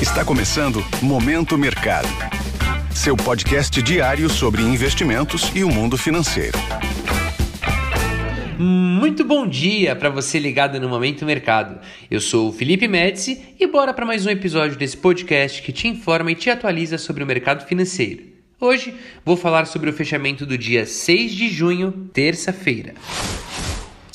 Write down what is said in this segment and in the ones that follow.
Está começando Momento Mercado. Seu podcast diário sobre investimentos e o mundo financeiro. Muito bom dia para você ligado no Momento Mercado. Eu sou o Felipe Médici e bora para mais um episódio desse podcast que te informa e te atualiza sobre o mercado financeiro. Hoje vou falar sobre o fechamento do dia 6 de junho, terça-feira.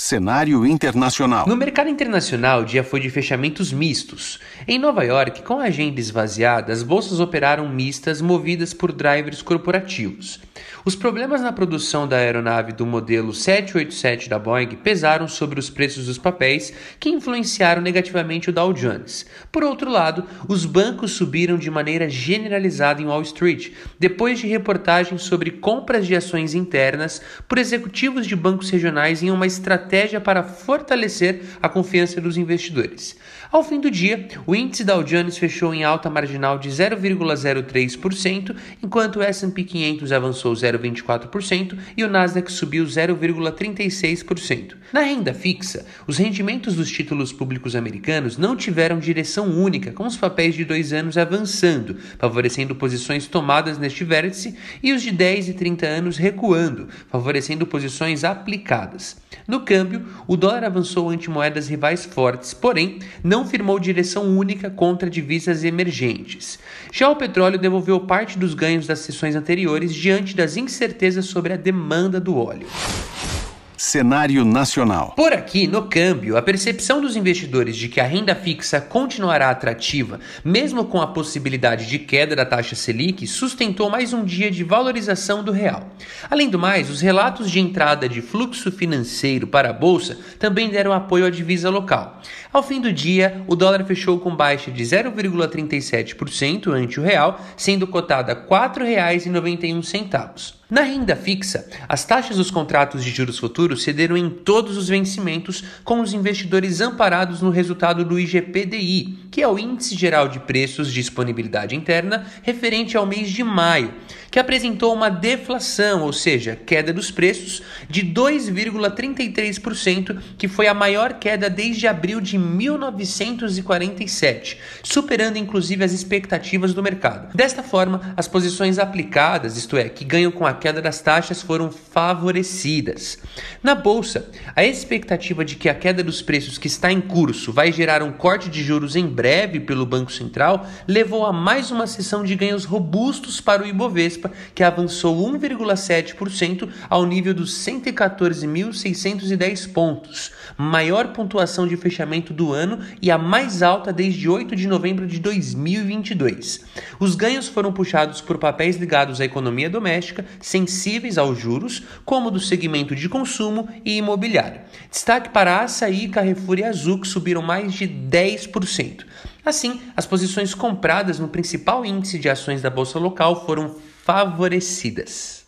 Cenário internacional. No mercado internacional, o dia foi de fechamentos mistos. Em Nova York, com a agenda esvaziada, as bolsas operaram mistas movidas por drivers corporativos. Os problemas na produção da aeronave do modelo 787 da Boeing pesaram sobre os preços dos papéis, que influenciaram negativamente o Dow Jones. Por outro lado, os bancos subiram de maneira generalizada em Wall Street, depois de reportagens sobre compras de ações internas por executivos de bancos regionais em uma estratégia para fortalecer a confiança dos investidores. Ao fim do dia, o índice Dow Jones fechou em alta marginal de 0,03%, enquanto o S&P 500 avançou 0,24% e o Nasdaq subiu 0,36%. Na renda fixa, os rendimentos dos títulos públicos americanos não tiveram direção única, com os papéis de dois anos avançando, favorecendo posições tomadas neste vértice, e os de 10 e 30 anos recuando, favorecendo posições aplicadas. No câmbio, o dólar avançou ante moedas rivais fortes, porém não firmou direção única contra divisas emergentes. Já o petróleo devolveu parte dos ganhos das sessões anteriores diante das incertezas sobre a demanda do óleo. Cenário nacional. Por aqui, no câmbio, a percepção dos investidores de que a renda fixa continuará atrativa, mesmo com a possibilidade de queda da taxa Selic, sustentou mais um dia de valorização do real. Além do mais, os relatos de entrada de fluxo financeiro para a bolsa também deram apoio à divisa local. Ao fim do dia, o dólar fechou com baixa de 0,37% ante o real, sendo cotada R$ 4,91. Na renda fixa, as taxas dos contratos de juros futuros cederam em todos os vencimentos, com os investidores amparados no resultado do IGPDI, que é o Índice Geral de Preços de Disponibilidade Interna, referente ao mês de maio, que apresentou uma deflação, ou seja, queda dos preços, de 2,33%, que foi a maior queda desde abril de 1947, superando inclusive as expectativas do mercado. Desta forma, as posições aplicadas, isto é, que ganham com a queda das taxas, foram favorecidas. Na bolsa, a expectativa de que a queda dos preços que está em curso vai gerar um corte de juros em breve pelo Banco Central levou a mais uma sessão de ganhos robustos para o Ibovespa, que avançou 1,7% ao nível dos 114.610 pontos, maior pontuação de fechamento do ano e a mais alta desde 8 de novembro de 2022. Os ganhos foram puxados por papéis ligados à economia doméstica, sensíveis aos juros, como do segmento de consumo e imobiliário. Destaque para Açaí, Carrefour e Azul, que subiram mais de 10%. Assim, as posições compradas no principal índice de ações da bolsa local foram favorecidas.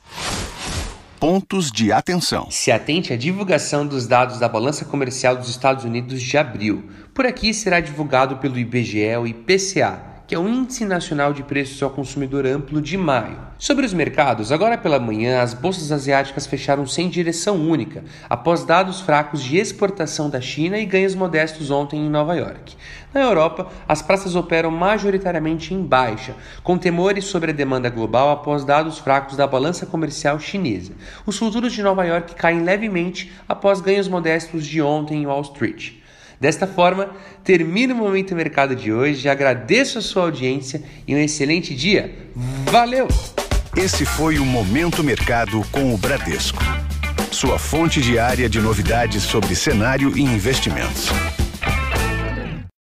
Pontos de atenção. Se atente à divulgação dos dados da balança comercial dos Estados Unidos de abril. Por aqui será divulgado pelo IBGE o IPCA, que é o Índice Nacional de Preços ao Consumidor Amplo de maio. Sobre os mercados, agora pela manhã, as bolsas asiáticas fecharam sem direção única, após dados fracos de exportação da China e ganhos modestos ontem em Nova York. Na Europa, as praças operam majoritariamente em baixa, com temores sobre a demanda global após dados fracos da balança comercial chinesa. Os futuros de Nova York caem levemente após ganhos modestos de ontem em Wall Street. Desta forma, termino o Momento Mercado de hoje, agradeço a sua audiência e um excelente dia. Valeu! Esse foi o Momento Mercado com o Bradesco. Sua fonte diária de novidades sobre cenário e investimentos.